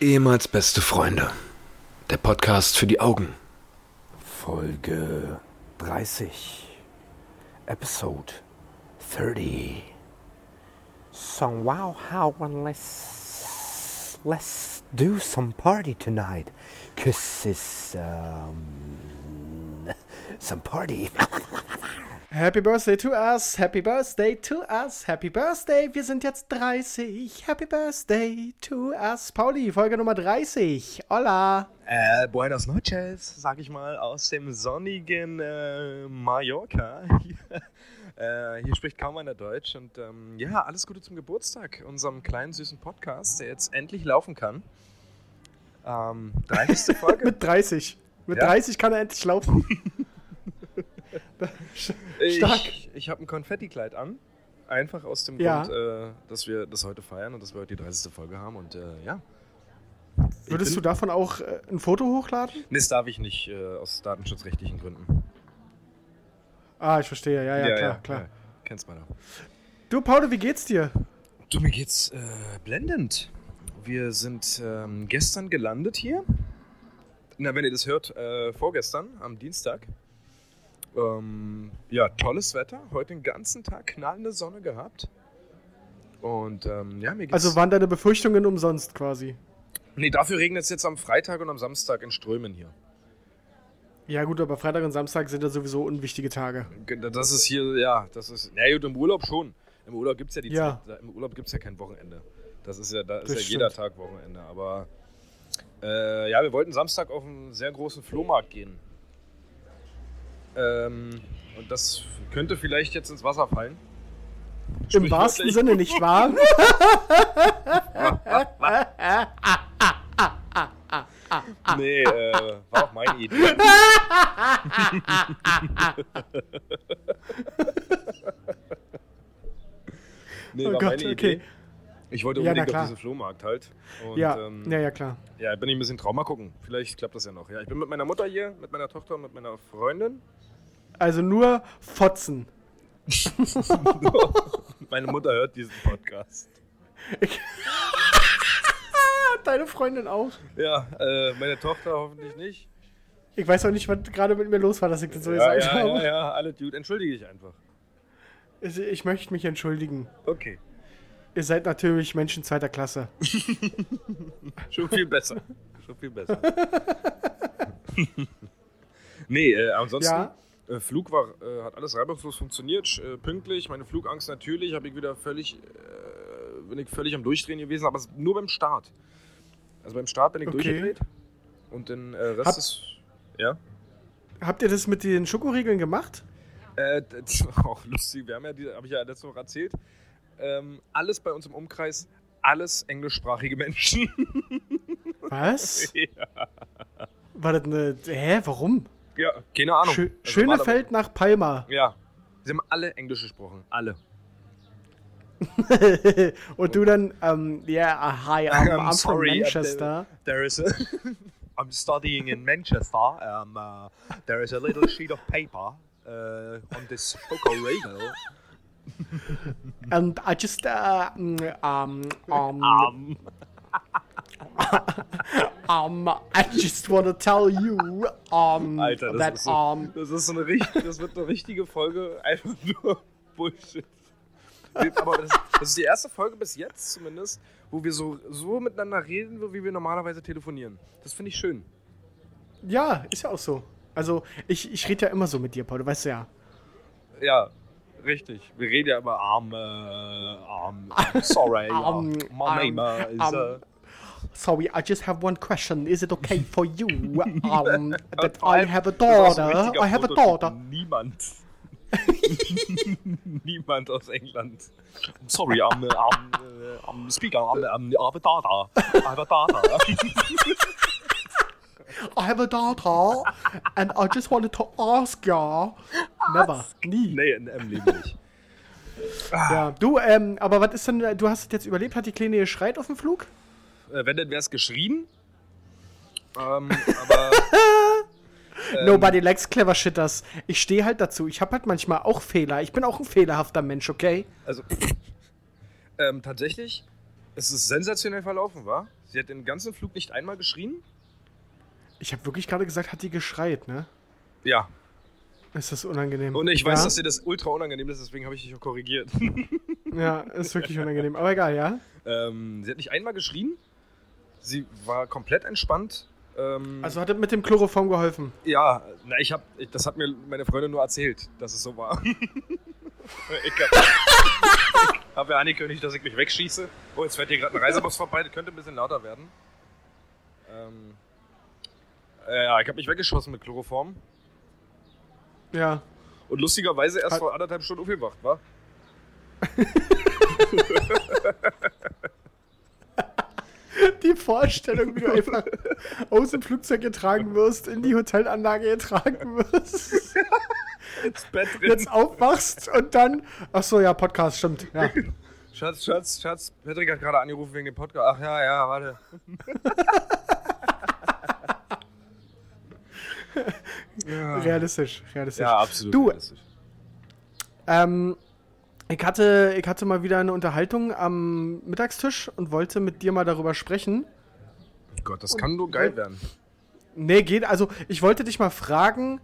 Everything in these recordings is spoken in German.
Ehemals beste Freunde. Der Podcast für die Augen. Folge 30. Episode 30. So wow, how and let's let's do some party tonight. Cause it's um some party. Happy Birthday to us, Happy Birthday to us, Happy Birthday, wir sind jetzt 30. Happy Birthday to us. Pauli, Folge Nummer 30. Hola. Äh, buenas noches, sag ich mal, aus dem sonnigen äh, Mallorca. äh, hier spricht kaum einer Deutsch und ähm, ja, alles Gute zum Geburtstag, unserem kleinen süßen Podcast, der jetzt endlich laufen kann. Ähm, 30. Folge. Mit 30. Mit Ja. 30 kann er endlich laufen. Stark. Ich, ich habe ein Konfettikleid an. Einfach aus dem Ja. Grund, äh, dass wir das heute feiern und dass wir heute die 30. Folge haben. Und äh, ja. Würdest du davon auch äh, ein Foto hochladen? Nee, das darf ich nicht äh, aus datenschutzrechtlichen Gründen. Ah, ich verstehe. Ja, ja, klar, klar. Ja, kennst doch. Du, Pauli, wie geht's dir? Du, mir geht's äh, blendend. Wir sind ähm, gestern gelandet hier. Na, wenn ihr das hört, äh, vorgestern, am Dienstag. Ähm, ja, tolles Wetter. Heute den ganzen Tag knallende Sonne gehabt. Und ähm, ja, mir geht's. Also waren deine Befürchtungen umsonst quasi? nee, dafür regnet es jetzt am Freitag und am Samstag in Strömen hier. Ja gut, aber Freitag und Samstag sind ja sowieso unwichtige Tage. Das ist hier, ja, das ist. Na gut, im Urlaub schon. Im Urlaub gibt es ja die Ja. Zeit. Im Urlaub gibt es ja kein Wochenende. Das ist ja, da ist ja jeder. Tag Wochenende. Aber äh, ja, wir wollten Samstag auf einen sehr großen Flohmarkt gehen. Ähm, und das könnte vielleicht jetzt ins Wasser fallen. Im wahrsten. Sinne, nicht wahr? Nee, äh, war auch meine Idee. nee, Oh war Gott, meine okay. Idee. Ich wollte Ja, unbedingt klar. auf diesen Flohmarkt halt. Und, ja, ähm, ja, ja, klar. Ja, bin ich ein bisschen Trauma gucken. Vielleicht klappt das ja noch. Ja, ich bin mit meiner Mutter hier, mit meiner Tochter und mit meiner Freundin. Also nur Fotzen. Meine Mutter hört diesen Podcast. Deine Freundin auch. Ja, äh, meine Tochter hoffentlich nicht. Ich weiß auch nicht, was gerade mit mir los war, dass ich das so Ja, gesagt ja, habe. ja, ja, alle Dude. Entschuldige dich einfach. Ich, ich möchte mich entschuldigen. Okay. Ihr seid natürlich Menschen zweiter Klasse. Schon viel besser. Schon viel besser. nee, äh, ansonsten, Ja. Äh, Flug war, äh, hat alles reibungslos funktioniert, äh, pünktlich. Meine Flugangst natürlich, habe ich wieder völlig, äh, bin ich völlig am Durchdrehen gewesen, aber nur beim Start. Also beim Start bin ich Okay. durchgedreht und den äh, Rest Hab- ist, ja. Habt ihr das mit den Schokoriegeln gemacht? Äh, das war auch lustig, wir haben ja, habe ich ja letzte Woche erzählt, ähm, alles bei uns im Umkreis, alles englischsprachige Menschen. Was? ja. War das eine. Hä, warum? Ja, keine Ahnung. Schö Also Schönefeld nach Palma. Ja. Sie haben alle Englisch gesprochen. Alle. Und du dann, ähm, yeah, uh, hi, I'm, I'm I'm sorry, from uh, Manchester. There is a. I'm studying in Manchester. Um, uh, there is a little sheet of paper uh, on this Schokorego. And I just, uh, mm, um, um, Um, um, I just want to tell you, um, Alter, das that, ist, so, um, das ist so eine richtig, das wird eine richtige Folge, einfach nur Bullshit. Aber das, das ist die erste Folge bis jetzt zumindest, wo wir so, so miteinander reden, wie wir normalerweise telefonieren. Das finde ich schön. ja, ist ja auch so. Also, ich, ich rede ja immer so mit dir, Paul, du weißt ja. Ja, richtig. Wir reden ja immer arm, äh, arm, sorry, Um, my name um, is, um, uh, Sorry, I just have one question. Is it okay for you um, that I have a daughter? I have a daughter. Niemand. Niemand aus England. I'm sorry, I'm, uh, I'm, uh, I'm speaking, I'm, I'm, I have a daughter. I have a daughter. I have a daughter and I just wanted to ask ya. Never. Nie. nee, in im Leben nicht. Ja, du, ähm, aber was ist denn, du hast es jetzt überlebt, hat die Kleine geschreit auf dem Flug? Äh, wenn, dann wäre es geschrien. Ähm, aber Nobody likes clever shitters. Ich stehe halt dazu. Ich habe halt manchmal auch Fehler. Ich bin auch ein fehlerhafter Mensch, okay? Also, ähm, tatsächlich Es ist sensationell verlaufen, war? Sie hat den ganzen Flug nicht einmal geschrien? Ich habe wirklich gerade gesagt, hat die geschreit, ne? Ja. Ist das unangenehm? Und ich weiß, ja? dass dir das ultra unangenehm ist, deswegen habe ich dich auch korrigiert. Ja, ist wirklich unangenehm. Aber egal, ja? ähm, sie hat nicht einmal geschrien. Sie war komplett entspannt. Ähm, Also hat es mit dem Chloroform geholfen. ja, na, ich habe, das hat mir meine Freundin nur erzählt, dass es so war. ich habe hab ja angekündigt, dass ich mich wegschieße. Oh, jetzt fährt hier gerade ein Reisebus vorbei, das könnte ein bisschen lauter werden. Ähm, äh, ja, ich habe mich weggeschossen mit Chloroform. Ja. Und lustigerweise erst Hat- vor anderthalb Stunden aufgewacht, war? Die Vorstellung, wie du einfach aus dem Flugzeug getragen wirst, in die Hotelanlage getragen wirst, Ins Bett drin. jetzt aufwachst und dann. Ach so, ja, Podcast, stimmt. Ja. Schatz, Schatz, Schatz, Patrick hat gerade angerufen wegen dem Podcast. Ach ja, ja, warte. ja. Realistisch, realistisch. ja, absolut. Du, realistisch. Ähm, ich hatte, ich hatte mal wieder eine Unterhaltung am Mittagstisch und wollte mit dir mal darüber sprechen. Gott, das kann nur geil werden. Nee, geht. Also, ich wollte dich mal fragen,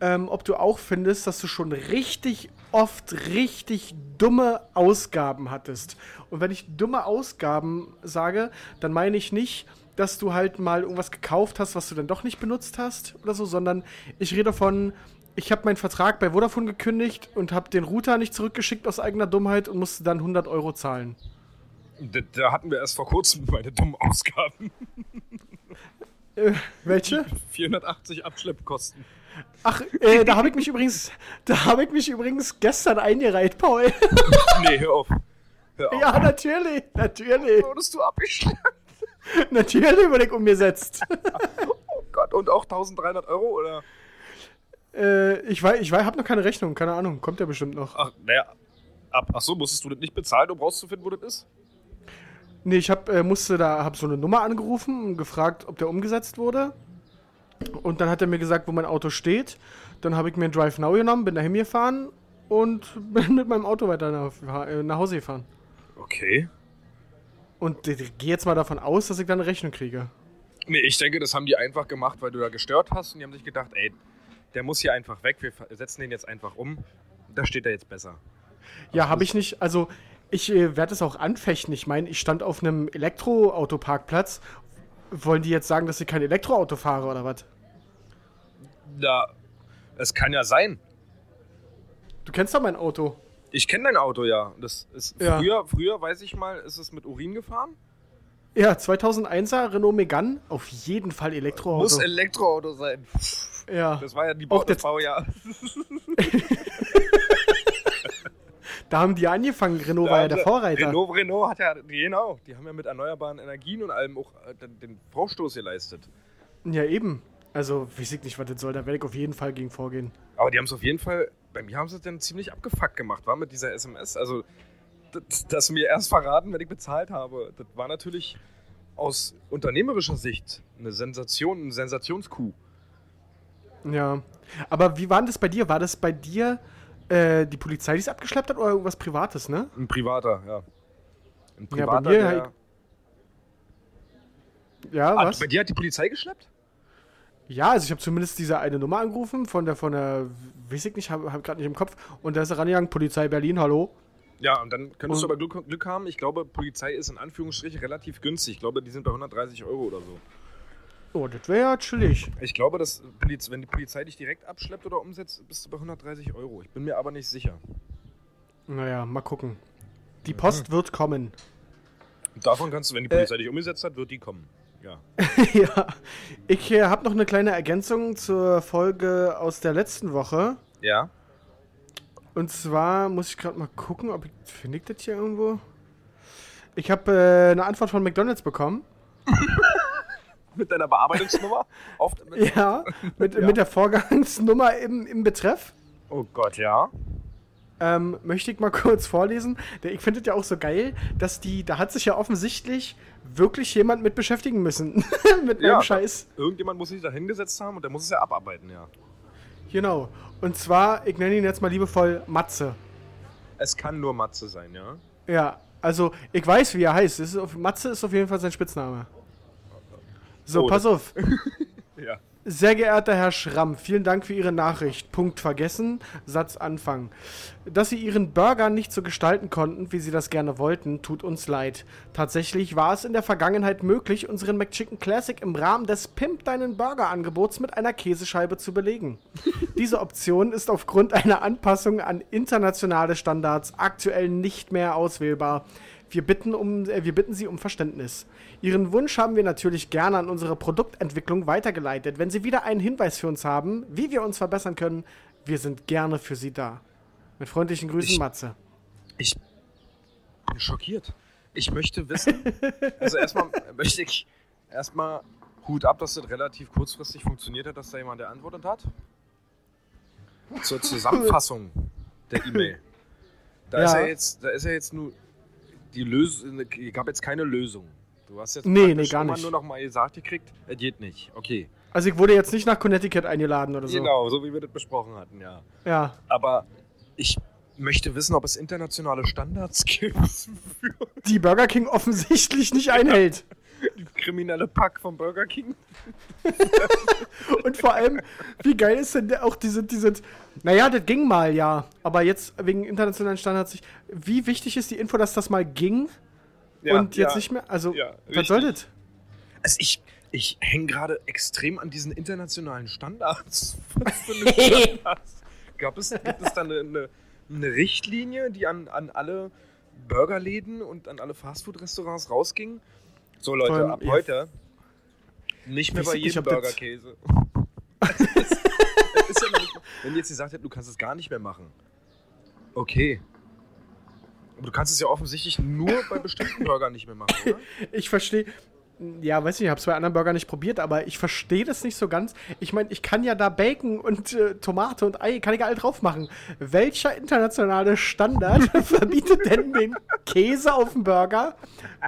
ähm, ob du auch findest, dass du schon richtig oft richtig dumme Ausgaben hattest. Und wenn ich dumme Ausgaben sage, dann meine ich nicht, dass du halt mal irgendwas gekauft hast, was du dann doch nicht benutzt hast oder so, sondern ich rede von, ich habe meinen Vertrag bei Vodafone gekündigt und habe den Router nicht zurückgeschickt aus eigener Dummheit und musste dann 100 Euro zahlen. Da, da hatten wir erst vor kurzem meine dummen Ausgaben. Äh, welche? 480 Abschleppkosten. Ach, äh, da habe ich mich übrigens, da habe ich mich übrigens gestern eingereiht, Paul. Nee, hör auf. Hör auf. Ja, natürlich, natürlich. Wurdest du abgeschleppt? Natürlich wurde ich umgesetzt. Oh Gott, und auch 1300 Euro, oder? Äh, ich weiß, ich weiß, hab noch keine Rechnung, keine Ahnung, kommt ja bestimmt noch. Ach, naja. Ab, ach so, musstest du das nicht bezahlen, um rauszufinden, wo das ist? Nee, ich hab, äh, musste da, hab so eine Nummer angerufen und gefragt, ob der umgesetzt wurde. Und dann hat er mir gesagt, wo mein Auto steht. Dann habe ich mir einen Drive Now genommen, bin dahin gefahren und bin mit meinem Auto weiter nach, äh, nach Hause gefahren. Okay. Und ich gehe jetzt mal davon aus, dass ich dann eine Rechnung kriege. Nee, ich denke, das haben die einfach gemacht, weil du da gestört hast und die haben sich gedacht, ey, der muss hier einfach weg, wir setzen den jetzt einfach um. Da steht er jetzt besser. Ja, habe ich nicht. Also, ich äh, werde es auch anfechten. Ich meine, ich stand auf einem Elektroautoparkplatz. Wollen die jetzt sagen, dass ich kein Elektroauto fahre oder was? Da, es kann ja sein. Du kennst doch mein Auto. Ich kenne dein Auto ja. Das ist Ja. früher, früher weiß ich mal, ist es mit Urin gefahren. Ja, 2001er Renault Megane. Auf jeden Fall Elektroauto. Muss Elektroauto sein. Ja. Das war ja die Bau, das Baujahr. Da haben die angefangen. Renault war ja der Vorreiter. Renault, Renault hat ja, genau, die haben ja mit erneuerbaren Energien und allem auch äh, den- den Vorstoß geleistet. Ja, eben. Also, weiß ich nicht, was das soll. Da werde ich auf jeden Fall gegen vorgehen. Aber die haben es auf jeden Fall, bei mir haben sie es dann ziemlich abgefuckt gemacht, war mit dieser SMS. Also, das, das mir erst verraten, wenn ich bezahlt habe, das war natürlich aus unternehmerischer Sicht eine Sensation, ein Sensationskuh. Ja. Aber wie war denn das bei dir? War das bei dir äh, die Polizei, die es abgeschleppt hat oder irgendwas Privates, ne? Ein privater, ja. Ein Ja, bei privater, mir der, halt- Ja, Ah, was? bei dir hat die Polizei geschleppt? Ja, also ich habe zumindest diese eine Nummer angerufen von der, von der, weiß ich nicht, habe hab gerade nicht im Kopf. Und da ist er rangegangen, Polizei Berlin, hallo. Ja, und dann könntest Und- du aber Glück, Glück haben. Ich glaube, Polizei ist in Anführungsstrichen relativ günstig. Ich glaube, die sind bei 130 Euro oder so. Oh, das wäre ja chillig. Ich glaube, dass Poliz wenn die Polizei dich direkt abschleppt oder umsetzt, bist du bei 130 Euro. Ich bin mir aber nicht sicher. Naja, mal gucken. Die Post wird kommen. Davon kannst du, wenn die Polizei dich umgesetzt hat, wird die kommen. Ja. ja. Ich äh, habe noch eine kleine Ergänzung zur Folge aus der letzten Woche. Ja? Und zwar muss ich gerade mal gucken, ob ich. Finde ich das hier irgendwo? Ich habe äh, eine Antwort von McDonalds bekommen. Mit deiner Bearbeitungsnummer? Mit Ja, mit, Ja. mit der Vorgangsnummer im, im Betreff. Oh Gott, ja. Ähm, möchte ich mal kurz vorlesen. Ich finde es ja auch so geil, dass die, da hat sich ja offensichtlich wirklich jemand mit beschäftigen müssen. mit meinem Ja. Scheiß. Irgendjemand muss sich da hingesetzt haben und der muss es ja abarbeiten, ja. Genau. Und zwar, ich nenne ihn jetzt mal liebevoll Matze. Es kann nur Matze sein, ja. Ja, Also, ich weiß, wie er heißt. Ist auf, Matze ist auf jeden Fall sein Spitzname. So, Oh, pass auf. Ja. Sehr geehrter Herr Schramm, vielen Dank für Ihre Nachricht. Punkt vergessen, Satz Anfang. Dass Sie Ihren Burger nicht so gestalten konnten, wie Sie das gerne wollten, tut uns leid. Tatsächlich war es in der Vergangenheit möglich, unseren McChicken Classic im Rahmen des Pimp Deinen Burger Angebots mit einer Käsescheibe zu belegen. Diese Option ist aufgrund einer Anpassung an internationale Standards aktuell nicht mehr auswählbar. Wir bitten, um, äh, wir bitten Sie um Verständnis. Ihren Wunsch haben wir natürlich gerne an unsere Produktentwicklung weitergeleitet. Wenn Sie wieder einen Hinweis für uns haben, wie wir uns verbessern können, wir sind gerne für Sie da. Mit freundlichen Grüßen, Ich- Matze. Ich bin schockiert. Ich möchte wissen, also erstmal möchte ich erstmal Hut ab, dass das relativ kurzfristig funktioniert hat, dass da jemand geantwortet hat. Zur Zusammenfassung der E-Mail. Da, Ja. ist ja jetzt, da ist ja jetzt nur die Lösung, es gab jetzt keine Lösung. Du hast jetzt Nee, nee, gar nicht. nur noch mal gesagt gekriegt, es geht nicht. Okay. Also ich wurde jetzt nicht nach Connecticut eingeladen oder so. Genau, so wie wir das besprochen hatten, ja. Ja. Aber ich möchte wissen, ob es internationale Standards gibt Die Burger King offensichtlich nicht einhält. die kriminelle Pack vom Burger King. Und vor allem, wie geil ist denn der- auch diese, diese, naja, das ging mal, ja. Aber jetzt wegen internationalen Standards nicht. Wie wichtig ist die Info, dass das mal ging und jetzt nicht mehr? Also, Ja, was soll das? Also ich, ich hänge gerade extrem an diesen internationalen Standards. Was für eine Standards? Gab es, gibt es da eine, eine, eine Richtlinie, die an, an alle Burgerläden und an alle Fastfood-Restaurants rausging? So Leute, allem, ab heute nicht mehr bei jedem Burgerkäse. Wenn die jetzt gesagt hätten, du kannst es gar nicht mehr machen. Okay. Aber du kannst es ja offensichtlich nur bei bestimmten Burgern nicht mehr machen, oder? Ich verstehe. Ja, weiß nicht, ich habe es bei anderen Burgern nicht probiert, aber ich verstehe das nicht so ganz. Ich meine, ich kann ja da Bacon und äh, Tomate und Ei, kann ich alle drauf machen. Welcher internationale Standard verbietet denn den Käse auf dem Burger,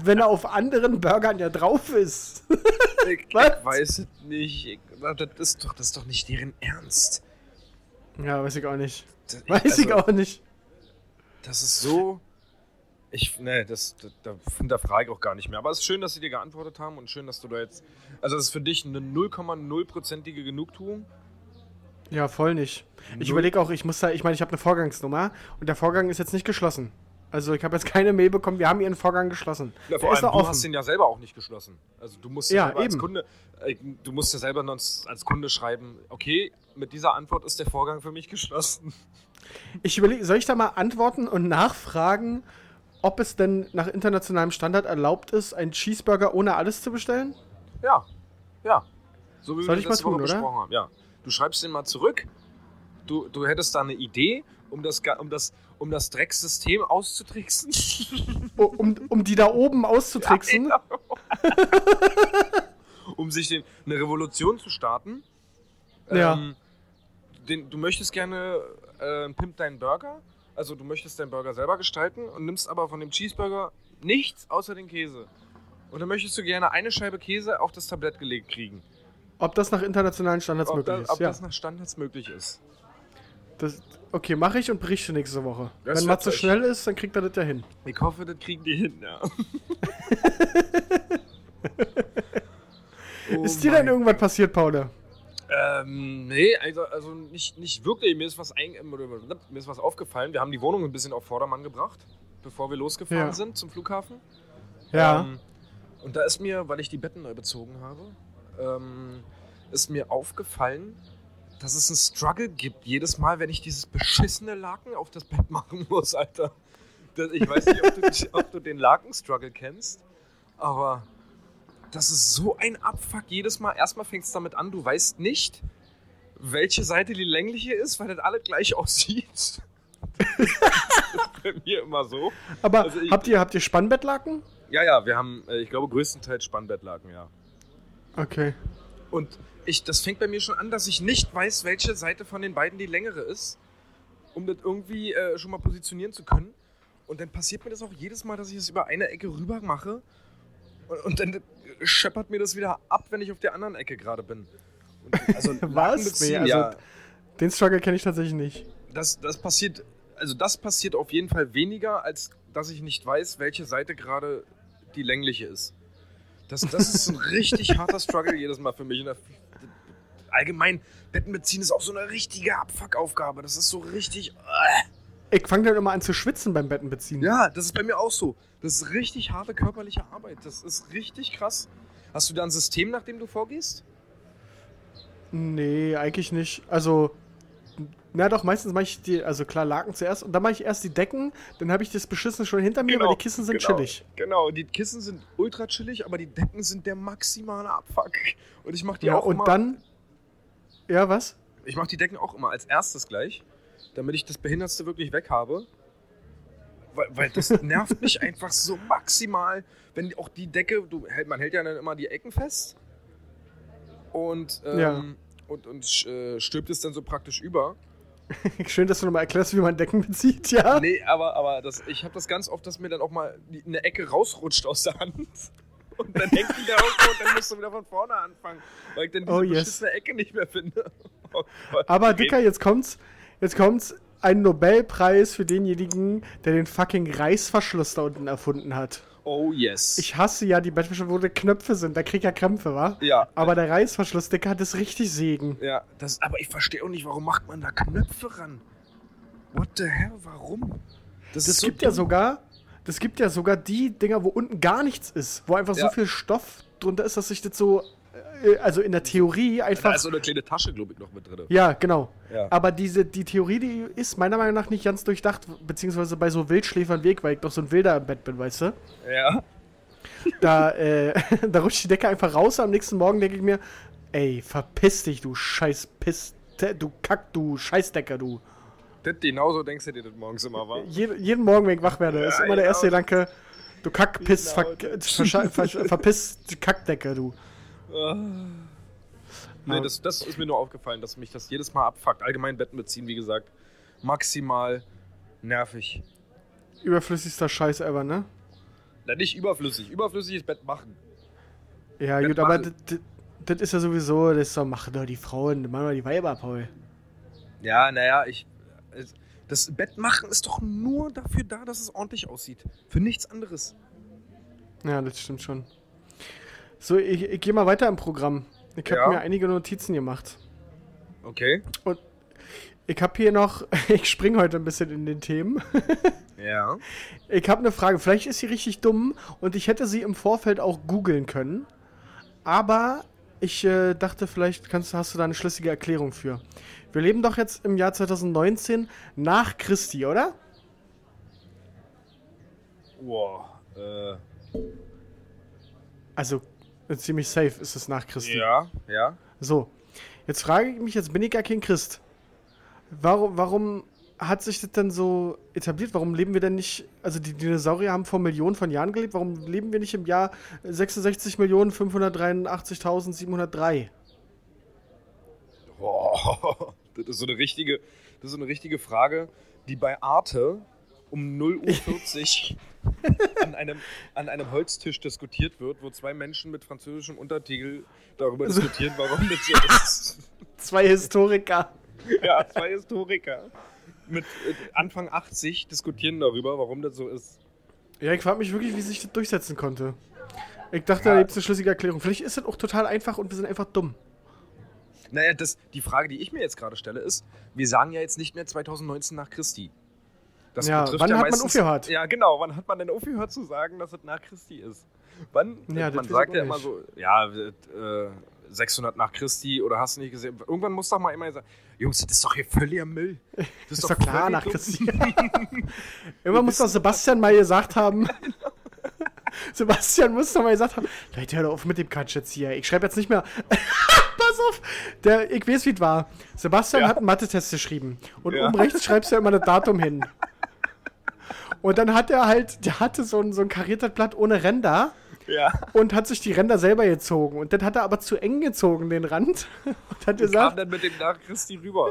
wenn er auf anderen Burgern ja drauf ist? Ich, ich weiß es nicht. Ich, das, ist doch, das ist doch nicht deren Ernst. ja, weiß ich auch nicht. Das, Weiß also, ich auch nicht. Das ist so. Ich, ne, das, das, da hinterfrage ich auch gar nicht mehr. Aber es ist schön, dass sie dir geantwortet haben und schön, dass du da jetzt. Also, es ist für dich eine 0,0%ige Genugtuung. Ja, voll nicht. Ich überlege auch, ich muss da, ich meine, ich habe eine Vorgangsnummer und der Vorgang ist jetzt nicht geschlossen. Also ich habe jetzt keine Mail bekommen, wir haben ihren Vorgang geschlossen. Ja, vor allem, du offen. hast den ja selber auch nicht geschlossen. Also du musst ja, Ja, eben. Kunde, äh, du musst ja selber als Kunde schreiben, okay, mit dieser Antwort ist der Vorgang für mich geschlossen. Ich überlege, soll ich da mal antworten und nachfragen, ob es denn nach internationalem Standard erlaubt ist, einen Cheeseburger ohne alles zu bestellen? Ja, ja. So wie Soll wir ich das mal tun, oder? besprochen haben. Ja. Du schreibst den mal zurück. Du, du hättest da eine Idee, um das, um das, um das Drecksystem auszutricksen. O- Um, um die da oben auszutricksen? Ja, um sich den, eine Revolution zu starten. Ja. Ähm, den, du möchtest gerne äh, Pimp deinen Burger. Also du möchtest deinen Burger selber gestalten und nimmst aber von dem Cheeseburger nichts außer den Käse. Und dann möchtest du gerne eine Scheibe Käse auf das Tablett gelegt kriegen. Ob das nach internationalen Standards Ob, möglich das, ist? ob Ja. das nach Standards möglich ist. Das, okay, mache ich und berichte nächste Woche. Das Wenn Matze schnell ist, dann kriegt er das ja hin. Ich hoffe, das kriegen die hin, ja. Oh ist dir denn irgendwas passiert, Paul? Ähm, nee, also, also nicht, nicht wirklich. Mir ist, was ein, mir ist was aufgefallen. Wir haben die Wohnung ein bisschen auf Vordermann gebracht, bevor wir losgefahren Ja. sind zum Flughafen. Ja. Ähm, und da ist mir, weil ich die Betten neu bezogen habe, ähm, ist mir aufgefallen, dass es einen Struggle gibt, jedes Mal, wenn ich dieses beschissene Laken auf das Bett machen muss, Alter. Ich weiß nicht, ob du, ob du den Laken-Struggle kennst, aber das ist so ein Abfuck jedes Mal. Erstmal fängt es damit an, du weißt nicht, welche Seite die längliche ist, weil das alles gleich aussieht. das ist bei mir immer so. Aber also ich- habt, ihr, habt ihr Spannbettlaken? Ja, ja, wir haben, äh, ich glaube, größtenteils Spannbettlaken, ja. Okay. Und ich, das fängt bei mir schon an, dass ich nicht weiß, welche Seite von den beiden die längere ist, um das irgendwie äh, schon mal positionieren zu können. Und dann passiert mir das auch jedes Mal, dass ich es über eine Ecke rüber mache. Und, und dann scheppert mir das wieder ab, wenn ich auf der anderen Ecke gerade bin. Und, also Was? Nee, also- ja, Den Struggle kenne ich tatsächlich nicht. das, das passiert, also das passiert auf jeden Fall weniger als dass ich nicht weiß, welche Seite gerade die längliche ist. Das, das ist ein richtig harter Struggle jedes Mal für mich. Allgemein, Betten beziehen ist auch so eine richtige Abfuck-Aufgabe. Das ist so richtig. äh. Ich fange dann immer an zu schwitzen beim Betten beziehen. Ja, das ist bei mir auch so. Das ist richtig harte körperliche Arbeit. Das ist richtig krass. Hast du da ein System, nach dem du vorgehst? Nee, eigentlich nicht. Also, na doch, meistens mache ich die, also klar, Laken zuerst und dann mache ich erst die Decken, dann habe ich das Beschissen schon hinter mir, weil die Kissen sind genau, chillig. Genau, die Kissen sind ultra chillig, aber die Decken sind der maximale Abfuck. Und ich mache die Ja, auch und immer, dann. Ja, was? Ich mache die Decken auch immer als erstes gleich, damit ich das Behindertste wirklich weg habe. Weil, weil das nervt mich einfach so maximal, wenn auch die Decke, du, man hält ja dann immer die Ecken fest und, ähm, Ja. und, und äh, stülpt es dann so praktisch über. Schön, dass du nochmal erklärst, wie man Decken bezieht, ja? Nee, aber, aber das, ich habe das ganz oft, dass mir dann auch mal die, eine Ecke rausrutscht aus der Hand. Und dann hängt die da irgendwo und dann musst du wieder von vorne anfangen, weil ich dann diese Oh, yes. beschissene Ecke nicht mehr finde. Oh Gott. Aber Dicker, jetzt kommt's. Jetzt kommt's. Ein Nobelpreis für denjenigen, der den fucking Reißverschluss da unten erfunden hat. Oh yes. Ich hasse ja die Bettwäsche, wo die Knöpfe sind. Da krieg ich ja Krämpfe, wa? ja, Aber der Reißverschluss, Dicker, das richtig Segen. ja, das, aber ich verstehe auch nicht, warum macht man da Knöpfe ran? What the hell, warum? Das ist so gibt ja dumm. sogar, das gibt ja sogar die Dinger, wo unten gar nichts ist, wo einfach so Ja. viel Stoff drunter ist, dass sich das so, also in der Theorie Da einfach. ist so eine kleine Tasche, glaube ich, noch mit drin. ja, genau. Ja. Aber diese, die Theorie, die ist meiner Meinung nach nicht ganz durchdacht, beziehungsweise bei so Wildschläfern Weg, weil ich doch so ein Wilder im Bett bin, weißt du? Ja. Da, äh, da rutscht die Decke einfach raus. Am nächsten Morgen denke ich mir, ey, verpiss dich, du scheiß Piss, du Kack, du Scheißdecker, du. Das, genauso denkst du dir das morgens immer, wa? Je, jeden Morgen, wenn ich wach werde, ist Ja, immer der erste genau. Gedanke, du Kack, Piss, Genau. ver, ver, ver, verpiss, die Kackdecke, du. Nee, das, das ist mir nur aufgefallen, dass mich das jedes Mal abfuckt. Allgemein Betten beziehen, wie gesagt, maximal nervig. Überflüssigster Scheiß ever, ne? Na, nicht überflüssig. Überflüssiges Bett machen. Ja, Bett gut, aber machen. das- das ist ja sowieso, das so, machen doch die Frauen, machen wir die Weiber, Paul. Ja, naja, ich. Das Bett machen ist doch nur dafür da, dass es ordentlich aussieht. Für nichts anderes. Ja, das stimmt schon. So, ich, ich gehe mal weiter im Programm. Ich habe Ja. mir einige Notizen gemacht. Okay. Ich habe hier noch, ich springe heute ein bisschen in den Themen. Ja. Ich habe eine Frage, vielleicht ist sie richtig dumm und ich hätte sie im Vorfeld auch googeln können. Aber ich äh, dachte, vielleicht kannst, hast du da eine schlüssige Erklärung für. Wir leben doch jetzt im Jahr 2019 nach Christi, oder? Wow. Äh, Also ziemlich safe ist es nach Christi. ja, ja. So, jetzt frage ich mich, jetzt bin ich gar kein Christ. Warum, warum hat sich das denn so etabliert? Warum leben wir denn nicht, also die Dinosaurier haben vor Millionen von Jahren gelebt, warum leben wir nicht im Jahr 66.583.703? Boah, das ist so eine richtige, das ist so eine richtige Frage, die bei Arte um 0 Uhr 40 an einem, an einem Holztisch diskutiert wird, wo zwei Menschen mit französischem Untertitel darüber Also- diskutieren, warum das so ist. Zwei Historiker. Ja, zwei Historiker mit äh, Anfang 80 diskutieren darüber, warum das so ist. Ja, ich frage mich wirklich, wie sich das durchsetzen konnte. Ich dachte, Ja. da gibt es eine schlüssige Erklärung. Vielleicht ist das auch total einfach und wir sind einfach dumm. Naja, das, die Frage, die ich mir jetzt gerade stelle, ist, wir sagen ja jetzt nicht mehr 2019 nach Christi. Das Ja, betrifft wann hat man meistens- aufgehört? Ja, genau. Wann hat man denn aufgehört zu sagen, dass es nach Christi ist? Wann? Ja, das man sagt ja immer so, ja, äh, 600 nach Christi oder hast du nicht gesehen? Irgendwann muss doch mal immer sagen, Jungs, das ist doch hier völliger Müll. Das Ist doch klar, völlig nach. Christi. Irgendwann muss doch Sebastian mal gesagt haben. Sebastian muss doch mal gesagt haben, Leute, hör doch auf mit dem Quatsch jetzt hier. Ich schreibe jetzt nicht mehr. Pass auf! Der, ich weiß, wie es war. Sebastian Ja. hat einen Mathe-Test geschrieben. Und Ja. oben rechts schreibst du ja immer das Datum hin. Und dann hat er halt, der hatte so ein, so ein kariertes Blatt ohne Ränder Ja. und hat sich die Ränder selber gezogen. Und dann hat er aber zu eng gezogen, den Rand. Und hat Kam gesagt, dann mit dem nach Christi rüber.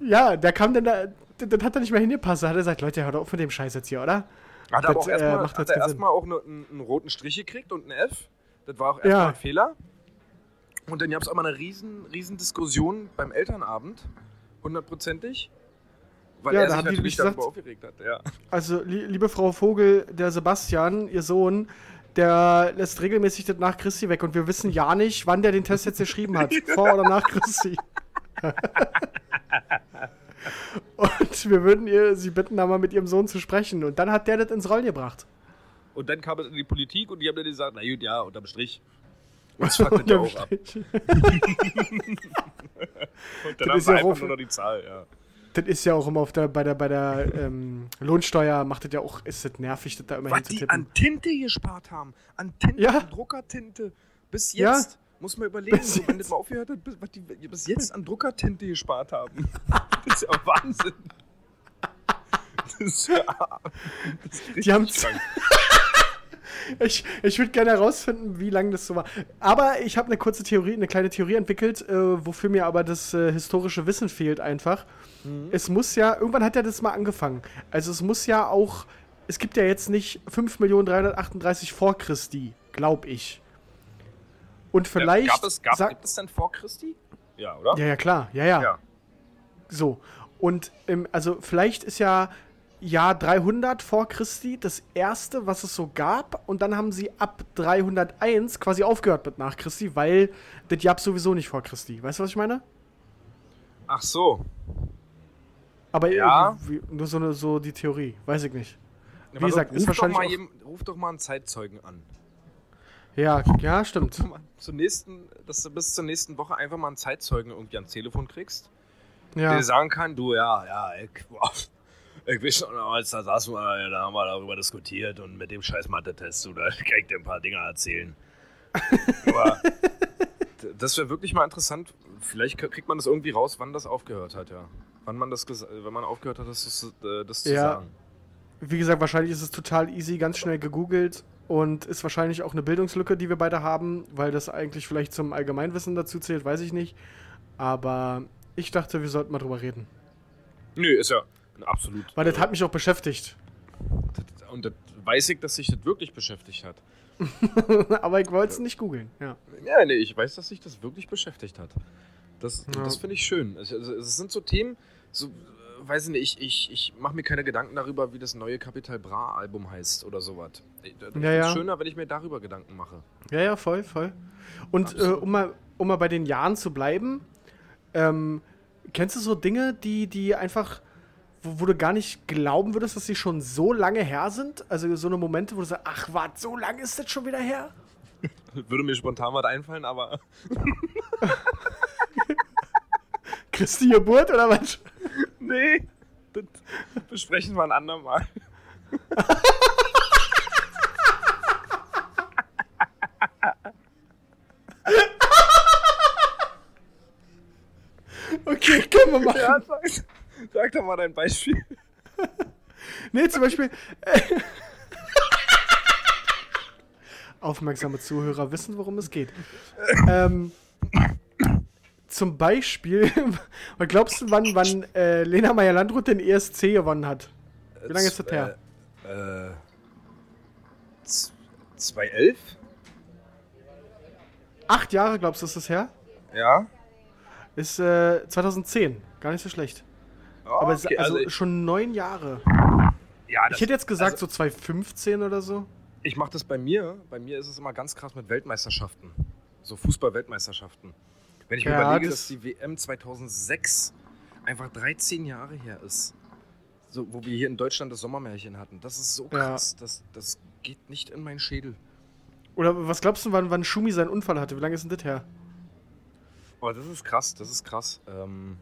ja, der kam dann da, das hat er nicht mehr hingepasst. Da hat er gesagt, Leute, hört auf mit dem Scheiß jetzt hier, oder? Hat er aber auch äh, erstmal macht hat er erstmal auch nur einen, einen roten Strich gekriegt und ein F. Das war auch erstmal Ja. ein Fehler. Und dann gab es aber eine riesen, riesen Diskussion beim Elternabend, hundertprozentig. Weil Ja, er da sich haben die natürlich gesagt- darüber aufgeregt hat. Ja. Also, li liebe Frau Vogel, der Sebastian, ihr Sohn, der lässt regelmäßig das nach Christi weg und wir wissen ja nicht, wann der den Test jetzt geschrieben hat. Vor oder nach Christi. und wir würden ihr sie bitten, da mal mit ihrem Sohn zu sprechen. Und dann hat der das ins Rollen gebracht. Und dann kam es in die Politik und die haben dann gesagt, na gut, ja, unterm Strich. Und das fuckt ja auch ab. Strich. Und dann Das haben ist ja einfach nur noch die Zahl, ja. Das ist ja auch immer auf der, bei der, bei der ähm, Lohnsteuer, macht das ja auch, ist das nervig, das da immer Was die an Tinte gespart haben. An Tinte, Ja. an Druckertinte. Bis Ja. jetzt. Muss man überlegen, Bis so, wenn das mal aufgehört hat, bis, was die bis jetzt an Druckertinte gespart haben. Das ist ja Wahnsinn. Das ist ja. Das ist Die haben- krank. Ich, ich würde gerne herausfinden, wie lange das so war. Aber ich habe eine kurze Theorie, eine kleine Theorie entwickelt, äh, wofür mir aber das äh, historische Wissen fehlt einfach. Es muss ja, irgendwann hat ja das mal angefangen. Also es muss ja auch, es gibt ja jetzt nicht 5.338 vor Christi, glaube ich. Und vielleicht. Gab es, gab, sag- gibt es denn vor Christi? Ja, oder? ja, ja, klar, ja, ja. Ja. So. Und ähm, also vielleicht ist ja Jahr 300 vor Christi das erste, was es so gab. Und dann haben sie ab 301 quasi aufgehört mit nach Christi, weil das gab sowieso nicht vor Christi. Weißt du, was ich meine? Ach so. Aber Ja. irgendwie- nur so, eine, so die Theorie. Weiß ich nicht. Wie Warte, gesagt, ist ruf wahrscheinlich Doch mal ruf doch mal einen Zeitzeugen an. Ja, ja, stimmt. Zur nächsten, dass du bis zur nächsten Woche einfach mal einen Zeitzeugen irgendwie ans Telefon kriegst. Ja. der sagen kann, du, ja, ja, ich, boah, ich weiß noch, als da saßen wir, da haben wir darüber diskutiert und mit dem scheiß Mathe-Test, du, da kann ich dir ein paar Dinge erzählen. Aber das wäre wirklich mal interessant. Vielleicht kriegt man das irgendwie raus, wann das aufgehört hat, ja. Wann man das, wenn man aufgehört hat, das, zu- äh, das zu Ja. sagen. Wie gesagt, wahrscheinlich ist es total easy, ganz schnell gegoogelt und ist wahrscheinlich auch eine Bildungslücke, die wir beide haben, weil das eigentlich vielleicht zum Allgemeinwissen dazu zählt, weiß ich nicht. Aber ich dachte, wir sollten mal drüber reden. Nö, ist ja absolut. Weil das hat mich auch beschäftigt. Und das weiß ich, dass sich das wirklich beschäftigt hat. Aber ich wollte es nicht googeln. Ja. Ja, nee, ich weiß, dass sich das wirklich beschäftigt hat. Das, Ja. das finde ich schön. Es, es sind so Themen, so, äh, weiß ich nicht, ich, ich, ich mache mir keine Gedanken darüber, wie das neue Capital Bra Album heißt oder sowas. Ich, ich Ja, ja. schöner, wenn ich mir darüber Gedanken mache. ja, ja, voll, voll. Und äh, um, mal, um mal bei den Jahren zu bleiben, ähm, kennst du so Dinge, die, die einfach, wo, wo du gar nicht glauben würdest, dass sie schon so lange her sind? Also so eine Momente, wo du sagst, ach, warte, so lange ist das schon wieder her? Würde mir spontan was einfallen, aber Christi Geburt oder was? nee, das besprechen wir ein andermal. Okay, können wir machen. Ja, sag, doch mal dein Beispiel. Nee, zum Beispiel. Äh, Aufmerksame Zuhörer wissen, worum es geht. ähm, zum Beispiel, was glaubst du, wann, wann äh, Lena Meyer-Landrut den ESC gewonnen hat? Wie lange ist das her? Äh, äh, z- 2011? Acht Jahre, glaubst du, ist das her? Ja. Ist äh, 2010. Gar nicht so schlecht. Oh, Aber okay, also, ich- schon neun Jahre. ja, das- Ich hätte jetzt gesagt, also, so 2015 oder so. Ich mache das bei mir. Bei mir ist es immer ganz krass mit Weltmeisterschaften. So Fußball-Weltmeisterschaften. Wenn ich mir Ja, überlege, das- dass die WM 2006 einfach 13 Jahre her ist, so, wo wir hier in Deutschland das Sommermärchen hatten, das ist so Ja. krass. Das, das geht nicht in meinen Schädel. Oder was glaubst du, wann, wann Schumi seinen Unfall hatte? Wie lange ist denn das her? Aber das ist krass, das ist krass. Ähm,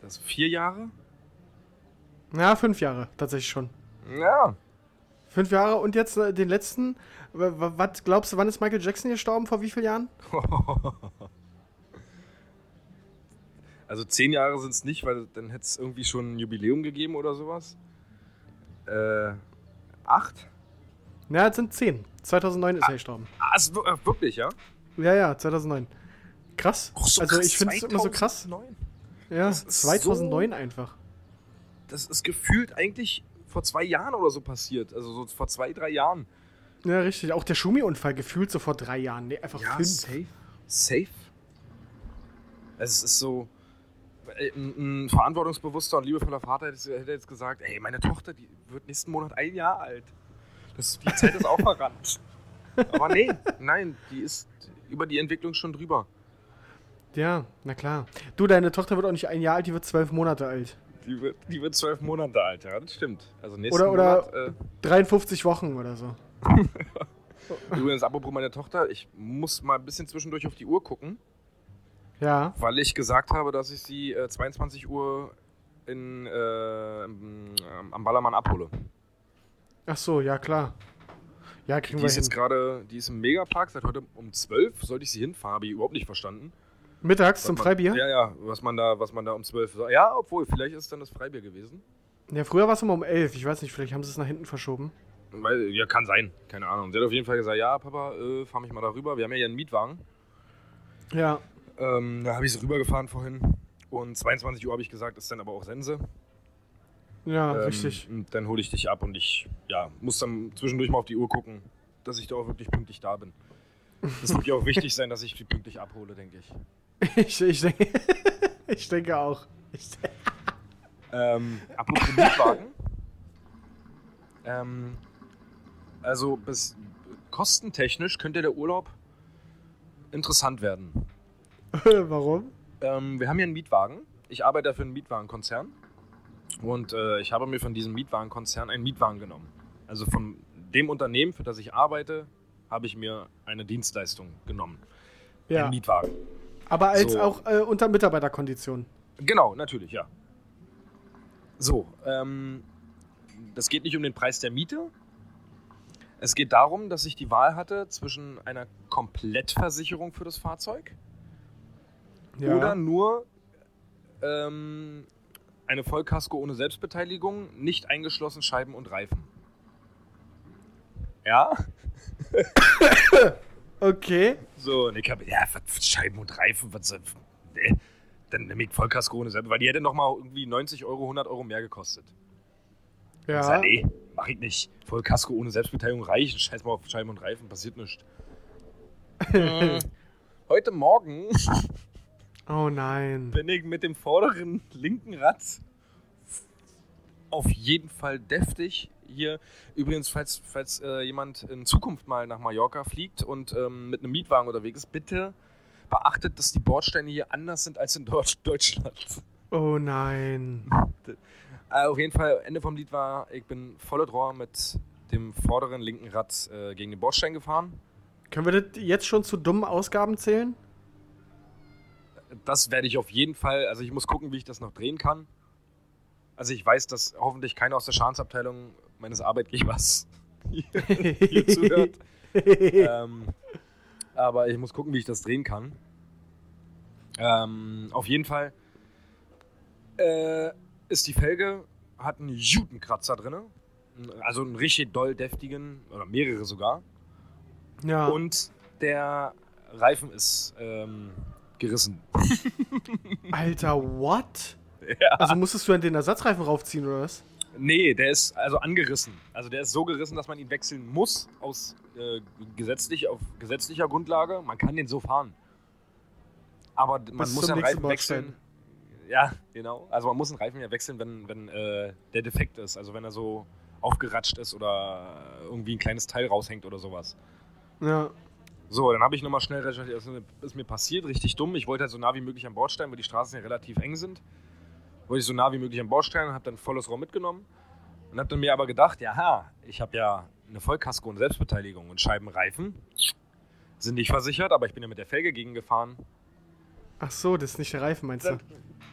das sind vier Jahre? Ja, fünf Jahre, tatsächlich schon. Ja. Fünf Jahre und jetzt äh, den letzten. Was glaubst du, wann ist Michael Jackson gestorben? Vor wie vielen Jahren? Also zehn Jahre sind es nicht, weil dann hätte es irgendwie schon ein Jubiläum gegeben oder sowas. Äh, acht? Ja, es sind zehn. 2009 ist er gestorben. Ah, ist wir- äh, wirklich, ja? Ja, ja, 2009. Krass. Ach, so also krass, ich finde es immer so krass. 2009. Ja, Das ist 2009 einfach. Das ist gefühlt eigentlich vor zwei Jahren oder so passiert. Also so vor zwei, drei Jahren. Ja, richtig. Auch der Schumi-Unfall gefühlt so vor drei Jahren. Nee, einfach fünf. safe. Safe. Es ist so. äh, ein, ein verantwortungsbewusster und liebevoller Vater hätte, hätte jetzt gesagt, ey, meine Tochter, die wird nächsten Monat ein Jahr alt. Das, die Zeit ist auch verrannt. Aber nee, nein, die ist über die Entwicklung schon drüber. Ja, na klar. Du, deine Tochter wird auch nicht ein Jahr alt, die wird zwölf Monate alt. Die wird, die wird zwölf Monate alt, ja, das stimmt. Also nächsten Oder, oder Monat. 53 Wochen oder so. Äh, übrigens, apropos meine Tochter, ich muss mal ein bisschen zwischendurch auf die Uhr gucken, Ja. weil ich gesagt habe, dass ich sie äh, 22 Uhr in, äh, im- am Ballermann abhole. Ach so, ja klar. Ja, kriegen Die wir ist hin. jetzt gerade, die ist im Megapark, seit heute um 12 sollte ich sie hinfahren, habe ich überhaupt nicht verstanden. Mittags zum Was man- Freibier? Ja, ja, was man da, was man da um 12 so- Ja, obwohl, vielleicht ist es dann das Freibier gewesen. Ja, früher war es immer um 11. Ich weiß nicht, vielleicht haben sie es nach hinten verschoben. Weil, ja, kann sein, keine Ahnung. Sie hat auf jeden Fall gesagt, ja, Papa, äh, fahr mich mal da rüber. Wir haben ja hier einen Mietwagen. Ja. Ähm, da habe ich sie rübergefahren vorhin. Und 22 Uhr habe ich gesagt, ist dann aber auch Sense. Ja, Ähm, richtig. Und dann hole ich dich ab und ich ja, muss dann zwischendurch mal auf die Uhr gucken, dass ich da auch wirklich pünktlich da bin. Das wird ja auch wichtig sein, dass ich sie pünktlich abhole, denke ich. Ich, ich, denke, ich denke auch. Ich, Ähm, apropos Mietwagen. ähm, also bis, kostentechnisch könnte der Urlaub interessant werden. warum? Ähm, wir haben hier einen Mietwagen. Ich arbeite für einen Mietwagenkonzern. Und äh, ich habe mir von diesem Mietwagenkonzern einen Mietwagen genommen. Also von dem Unternehmen, für das ich arbeite, habe ich mir eine Dienstleistung genommen. Ja. Einen Mietwagen. Aber als So. auch äh, unter Mitarbeiterkonditionen. Genau, natürlich, ja. So, ähm, das geht nicht um den Preis der Miete. Es geht darum, dass ich die Wahl hatte zwischen einer Komplettversicherung für das Fahrzeug Ja. oder nur ähm, eine Vollkasko ohne Selbstbeteiligung, nicht eingeschlossen Scheiben und Reifen. Ja? Okay. So, und ich habe, ja, was, Scheiben und Reifen, was soll, ne? Dann nehme ich Vollkasko ohne Selbstbeteiligung, weil die hätte nochmal irgendwie 90 Euro, 100 Euro mehr gekostet. Ich Ja. sag, nee, mach ich nicht. Vollkasko ohne Selbstbeteiligung reicht. Scheiß mal auf Scheiben und Reifen, passiert nichts. Hm, Heute Morgen Oh nein. bin ich mit dem vorderen linken Rad auf jeden Fall deftig hier. Übrigens, falls, falls äh, jemand in Zukunft mal nach Mallorca fliegt und ähm, mit einem Mietwagen unterwegs ist, bitte beachtet, dass die Bordsteine hier anders sind als in Deutsch Deutschland. Oh nein. Äh, auf jeden Fall, Ende vom Lied war, ich bin volle Rohr mit dem vorderen linken Rad äh, gegen den Bordstein gefahren. Können wir das jetzt schon zu dummen Ausgaben zählen? Das werde ich auf jeden Fall, also ich muss gucken, wie ich das noch drehen kann. Also ich weiß, dass hoffentlich keiner aus der Schadensabteilung meines Arbeitgebers hier, hier zuhört. ähm, aber ich muss gucken, wie ich das drehen kann. Ähm, auf jeden Fall äh, ist die Felge, hat einen Jutenkratzer drin. Also einen richtig doll deftigen, oder mehrere sogar. ja. Und der Reifen ist ähm, gerissen. Alter, what? Ja. Also musstest du an den Ersatzreifen raufziehen oder was? Nee, der ist also angerissen. Also der ist so gerissen, dass man ihn wechseln muss aus äh, gesetzlich, auf gesetzlicher Grundlage. Man kann den so fahren. Aber man Bis muss den Reifen wechseln. Ja, genau. Also man muss den Reifen ja wechseln, wenn, wenn äh, der defekt ist. Also wenn er so aufgeratscht ist oder irgendwie ein kleines Teil raushängt oder sowas. Ja. So, dann habe ich nochmal schnell recherchiert. Das ist mir passiert, richtig dumm. Ich wollte halt so nah wie möglich an Bord steigen, weil die Straßen ja relativ eng sind. Wollte ich so nah wie möglich an Bord steigen, habe dann volles Rohr mitgenommen und habe dann mir aber gedacht, ja, ich habe ja eine Vollkasko und Selbstbeteiligung und Scheibenreifen sind nicht versichert, aber ich bin ja mit der Felge gegengefahren. Ach so, das ist nicht der Reifen, meinst du?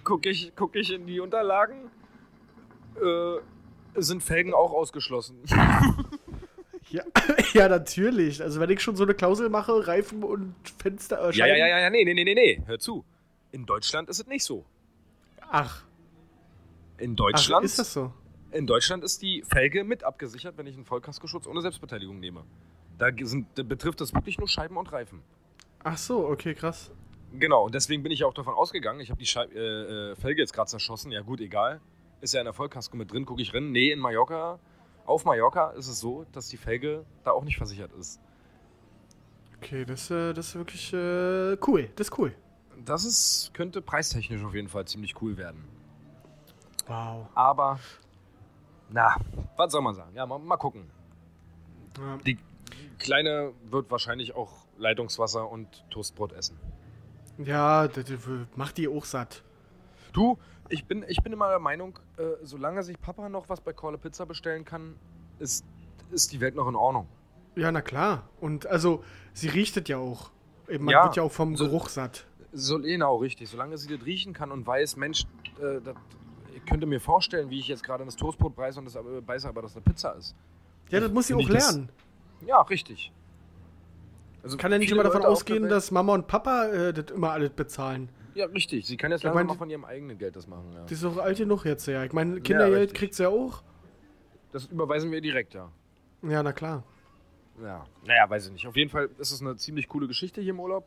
Gucke ich, guck ich in die Unterlagen. Äh, sind Felgen auch ausgeschlossen. Ja. ja, natürlich. Also wenn ich schon so eine Klausel mache, Reifen und Fenster. Äh, Ja, ja, ja, ja, nee, nee, nee, nee, nee. Hör zu. In Deutschland ist es nicht so. Ach, In ach, Deutschland ist das so? In Deutschland ist die Felge mit abgesichert, wenn ich einen Vollkaskoschutz ohne Selbstbeteiligung nehme. Da, sind, da betrifft das wirklich nur Scheiben und Reifen. Ach so, okay, krass. Genau, und deswegen bin ich auch davon ausgegangen, ich habe die Scheib äh, äh, Felge jetzt gerade zerschossen, ja gut, egal. Ist ja in der Vollkasko mit drin, gucke ich rein. Nee, in Mallorca, auf Mallorca ist es so, dass die Felge da auch nicht versichert ist. Okay, das, äh, das ist wirklich äh, cool. Das ist cool. das ist, könnte preistechnisch auf jeden Fall ziemlich cool werden. Wow. Aber, na, was soll man sagen? Ja, mal, mal gucken. Ja. Die Kleine wird wahrscheinlich auch Leitungswasser und Toastbrot essen. Ja, das, macht die auch satt. Du, ich bin, ich bin immer der Meinung, äh, solange sich Papa noch was bei Call a Pizza bestellen kann, ist, ist die Welt noch in Ordnung. Ja, na klar. Und also, sie riecht es ja auch. Man Ja, wird ja auch vom so- Geruch satt. So, genau, richtig. Solange sie das riechen kann und weiß, Mensch, äh, das, könnte mir vorstellen, wie ich jetzt gerade in das Toastbrot beiße und das aber, beiße, aber das eine Pizza ist. Ja, das muss sie auch ich das- lernen. Ja, richtig. Also Kann ja nicht immer davon Leute ausgehen, dass Mama und Papa äh, das immer alles bezahlen. Ja, richtig. Sie kann jetzt Ja, langsam mal von ihrem eigenen Geld das machen. Ja. Die ist doch alt genug jetzt, ja. Ich meine, Kindergeld richtig. kriegt sie ja auch. Das überweisen wir direkt, ja. Ja, na klar. Ja. Naja, weiß ich nicht. Auf jeden Fall ist es eine ziemlich coole Geschichte hier im Urlaub.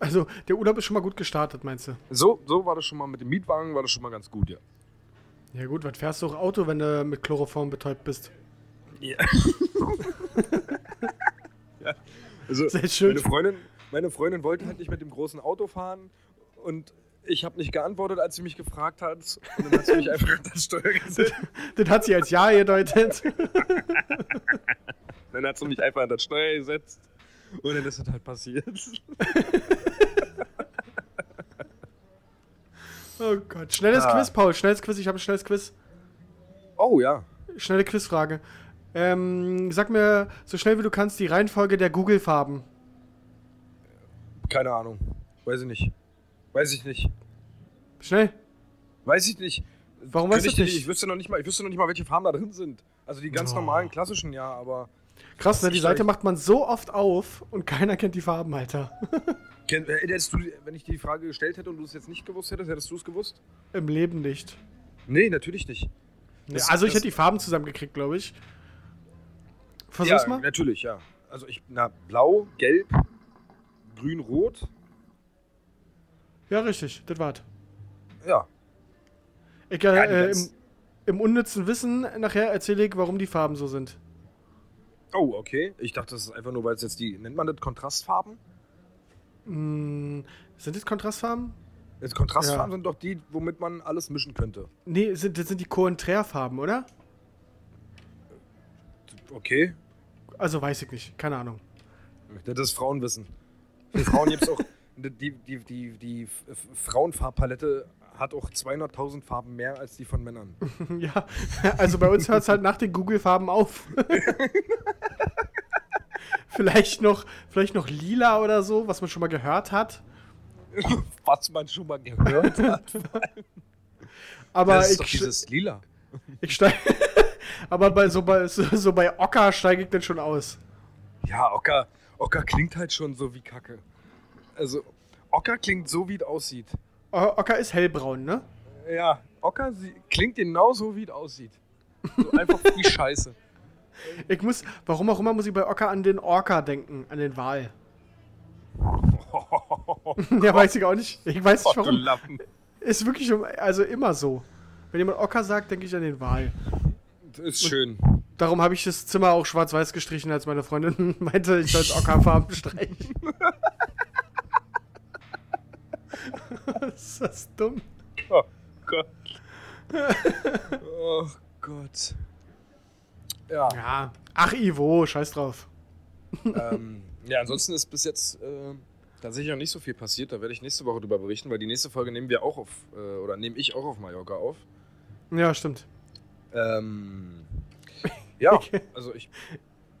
Also, der Urlaub ist schon mal gut gestartet, meinst du? So, so war das schon mal mit dem Mietwagen, war das schon mal ganz gut, ja. Ja gut, was fährst du auch Auto, wenn du mit Chloroform betäubt bist? Ja. ja. Also, Sehr schön. meine Freundin, meine Freundin wollte halt nicht mit dem großen Auto fahren und ich habe nicht geantwortet, als sie mich gefragt hat. Und dann hat sie mich einfach an das Steuer gesetzt. Das hat sie als Ja gedeutet. Dann hat sie mich einfach an das Steuer gesetzt. Und dann ist das halt passiert. Oh Gott. Schnelles Ah. Quiz, Paul. Schnelles Quiz. Ich habe ein schnelles Quiz. Oh ja. Schnelle Quizfrage. Ähm, sag mir so schnell wie du kannst die Reihenfolge der Google-Farben. Keine Ahnung. Weiß ich nicht. Weiß ich nicht. Schnell. Weiß ich nicht. Warum Könnte weißt du nicht? Ich wüsste noch nicht mal, ich wüsste noch nicht mal, welche Farben da drin sind. Also die ganz Oh. normalen klassischen, ja, aber. Krass, ne? Die Seite macht man so oft auf und keiner kennt die Farben, Alter. Äh, Hättest du, wenn ich die Frage gestellt hätte und du es jetzt nicht gewusst hättest, hättest du es gewusst? Im Leben nicht. Nee, natürlich nicht. Das- also ich hätte die Farben zusammengekriegt, glaube ich. Versuch's ja, mal. natürlich, ja. Also ich, na, blau, gelb, grün, rot. Ja, richtig. Das war's. Ja. Ich, Ja, die äh, im, Im unnützen Wissen nachher erzähle ich, warum die Farben so sind. Oh, okay. Ich dachte, das ist einfach nur, weil es jetzt die, nennt man das Kontrastfarben? Hm, sind das Kontrastfarben? Jetzt Kontrastfarben Ja. sind doch die, womit man alles mischen könnte. Nee, sind, das sind die Konträrfarben, oder? Okay. Also weiß ich nicht. Keine Ahnung. Das ist Frauenwissen. Für Frauen gibt es auch. Die, die, die, die Frauenfarbpalette hat auch 200.000 Farben mehr als die von Männern. ja, also bei uns hört es halt nach den Google-Farben auf. vielleicht, noch, vielleicht noch lila oder so, was man schon mal gehört hat. Was man schon mal gehört hat. Aber das ist ich, dieses Lila. ich steige. Aber bei, so, bei, so, so bei Ocker steige ich dann schon aus. Ja, Ocker, Ocker klingt halt schon so wie Kacke. Also, Ocker klingt so, wie es aussieht. O- Ocker ist hellbraun, ne? Ja, Ocker klingt genauso, wie es aussieht. So einfach wie Scheiße. Ich muss, warum auch immer, muss ich bei Ocker an den Orca denken, an den Wal. ja, weiß ich auch nicht. Ich weiß nicht Oh, warum. Ist wirklich also immer so. Wenn jemand Ocker sagt, denke ich an den Wal. Das ist schön. Darum habe ich das Zimmer auch schwarz-weiß gestrichen, als meine Freundin meinte, ich soll es Ockerfarben streichen. ist das dumm? Oh Gott. oh Gott. Ja, Ja. Ach, Ivo, scheiß drauf. ähm, ja, ansonsten ist bis jetzt äh, tatsächlich noch nicht so viel passiert. Da werde ich nächste Woche drüber berichten, weil die nächste Folge nehmen wir auch auf, äh, oder nehme ich auch auf Mallorca auf. Ja, stimmt. Ähm, ja, Okay. also ich,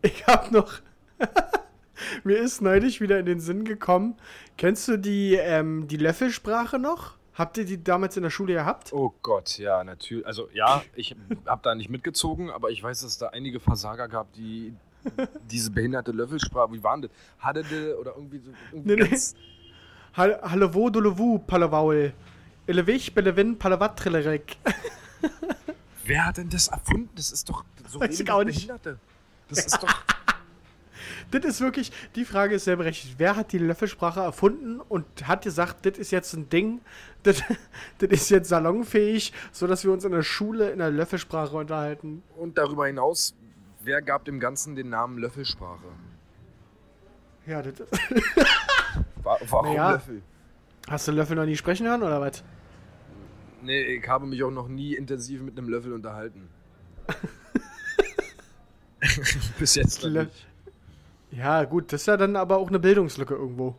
Ich hab noch. Mir ist neulich wieder in den Sinn gekommen. Kennst du die, ähm, die Löffelsprache noch? Habt ihr die damals in der Schule gehabt? oh Gott, ja, natürlich. Also ja, ich habe da nicht mitgezogen, aber ich weiß, dass es da einige Versager gab, die diese behinderte Löffelsprache, wie waren das? Haddede oder irgendwie so. Irgendwie Nee, nee. ganz, Hal- Hallewo, Dolowu, Palawaul. Elewich, Belewin, Palawat, Trillerek. Wer hat denn das erfunden? Das ist doch so Weiß ich auch nicht. Behinderte. Das ist doch. Das ist wirklich, die Frage ist sehr berechtigt. Wer hat die Löffelsprache erfunden und hat gesagt, das ist jetzt ein Ding, das, das ist jetzt salonfähig, sodass wir uns in der Schule in der Löffelsprache unterhalten? Und darüber hinaus, wer gab dem Ganzen den Namen Löffelsprache? Ja, das, Wa warum Naja. Löffel? Hast du Löffel noch nie sprechen hören oder was? Nee, ich habe mich auch noch nie intensiv mit einem Löffel unterhalten. Bis jetzt Lö- nicht. Ja, gut, das ist ja dann aber auch eine Bildungslücke irgendwo.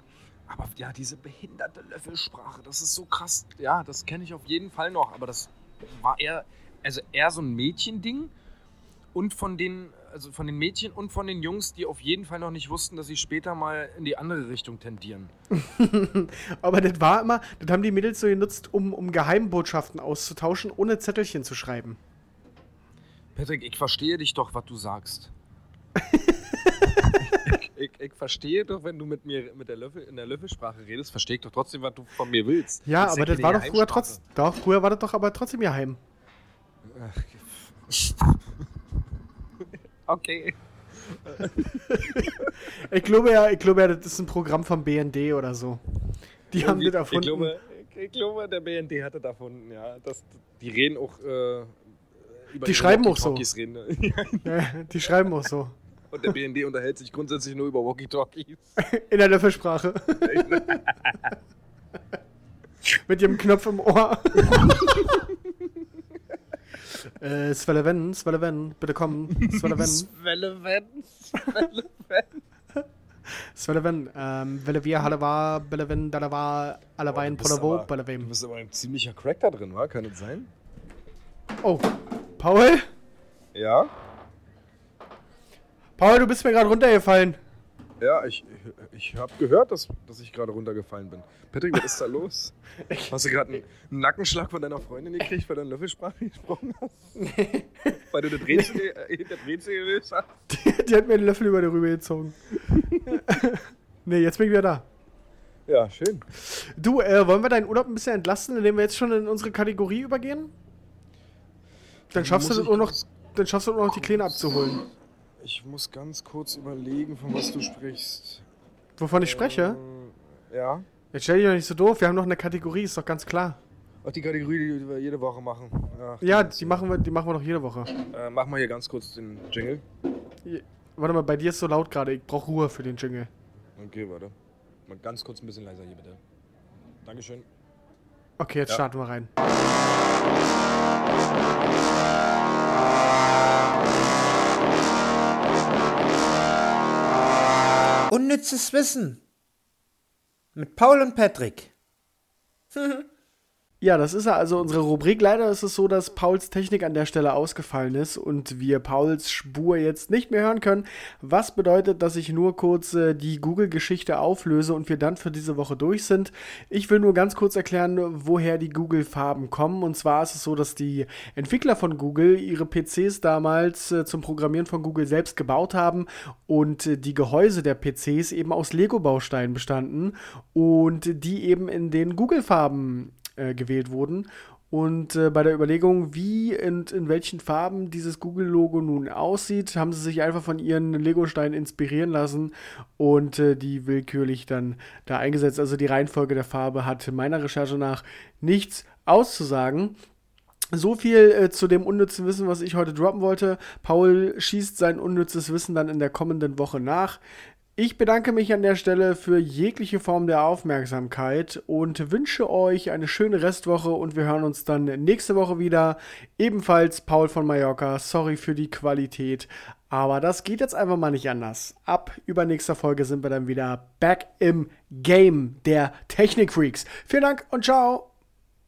Aber ja, diese behinderte Löffelsprache, das ist so krass. Ja, das kenne ich auf jeden Fall noch. Aber das war eher, also eher so ein Mädchending. Und von den, also von den Mädchen und von den Jungs, die auf jeden Fall noch nicht wussten, dass sie später mal in die andere Richtung tendieren. Aber das war immer, das haben die Mädels so genutzt, um, um Geheimbotschaften auszutauschen, ohne Zettelchen zu schreiben. Patrick, ich verstehe dich doch, was du sagst. Ich, ich, verstehe doch, wenn du mit mir mit der Löffel, in der Löffelsprache redest, verstehe ich doch trotzdem, was du von mir willst. Ja, ist aber das war doch früher trotzdem. Doch, früher war das doch aber trotzdem geheim. Okay. Ich glaube ja, ich glaube ja, das ist ein Programm vom BND oder so. Die haben das erfunden. Ich glaube, ich, glaube, der BND hatte das erfunden, ja. Das, die reden auch äh, über Die ihre schreiben auch so. Reden. Ja, die schreiben auch so. Und der BND unterhält sich grundsätzlich nur über Walkie-Talkies. In der Löffelsprache. Mit ihrem Knopf im Ohr. äh, Sveleven, Sveleven, bitte komm. Sveleven, Sveleven. Sveleven, ähm, Velevia, Halava, Beleven, Dalava, Alawein, Polavo, aber- Du Belevem. bist aber ein ziemlicher Crack da drin, wa? Kann das sein? Oh, Paul? Ja. Paul, du bist mir gerade runtergefallen. Ja, ich, ich habe gehört, dass, dass ich gerade runtergefallen bin. Patrick, was ist da los? Hast du gerade einen Nackenschlag von deiner Freundin gekriegt, weil du in Löffelsprache gesprochen hast? Weil du das Rätsel, äh, das Rätsel gelöst hast? Die, die hat mir einen Löffel über die Rübe gezogen. nee, jetzt bin ich wieder da. Ja, schön. Du, äh, wollen wir deinen Urlaub ein bisschen entlasten, indem wir jetzt schon in unsere Kategorie übergehen? Dann schaffst du auch noch, dann schaffst du auch noch die Kleine abzuholen. Ich muss ganz kurz überlegen, von was du sprichst. Wovon ich spreche? Äh, ja. Jetzt stell dich doch nicht so doof, wir haben noch eine Kategorie, ist doch ganz klar. Ach, die Kategorie, die wir jede Woche machen. Ach, Ja, die machen wir, die machen wir doch jede Woche. Äh, mach mal hier ganz kurz den Jingle. Warte mal, bei dir ist so laut gerade, ich brauche Ruhe für den Jingle. Okay, warte. Mal ganz kurz ein bisschen leiser hier, bitte. Dankeschön. Okay, jetzt Ja. starten wir rein. Unnützes Wissen. Mit Paul und Patrick. Ja, das ist also unsere Rubrik. Leider ist es so, dass Pauls Technik an der Stelle ausgefallen ist und wir Pauls Spur jetzt nicht mehr hören können. Was bedeutet, dass ich nur kurz äh, die Google-Geschichte auflöse und wir dann für diese Woche durch sind. Ich will nur ganz kurz erklären, woher die Google-Farben kommen. Und zwar ist es so, dass die Entwickler von Google ihre PCs damals äh, zum Programmieren von Google selbst gebaut haben und äh, die Gehäuse der PCs eben aus Lego-Bausteinen bestanden und die eben in den Google-Farben äh, gewählt wurden. Und äh, bei der Überlegung, wie und in welchen Farben dieses Google-Logo nun aussieht, haben sie sich einfach von ihren Lego-Steinen inspirieren lassen und äh, die willkürlich dann da eingesetzt. Also die Reihenfolge der Farbe hat meiner Recherche nach nichts auszusagen. So viel äh, zu dem unnützen Wissen, was ich heute droppen wollte. Paul schießt sein unnützes Wissen dann in der kommenden Woche nach. Ich bedanke mich an der Stelle für jegliche Form der Aufmerksamkeit und wünsche euch eine schöne Restwoche und wir hören uns dann nächste Woche wieder. Ebenfalls Paul von Mallorca. Sorry für die Qualität, aber das geht jetzt einfach mal nicht anders. Ab übernächster Folge sind wir dann wieder back im Game der Technikfreaks. Vielen Dank und ciao.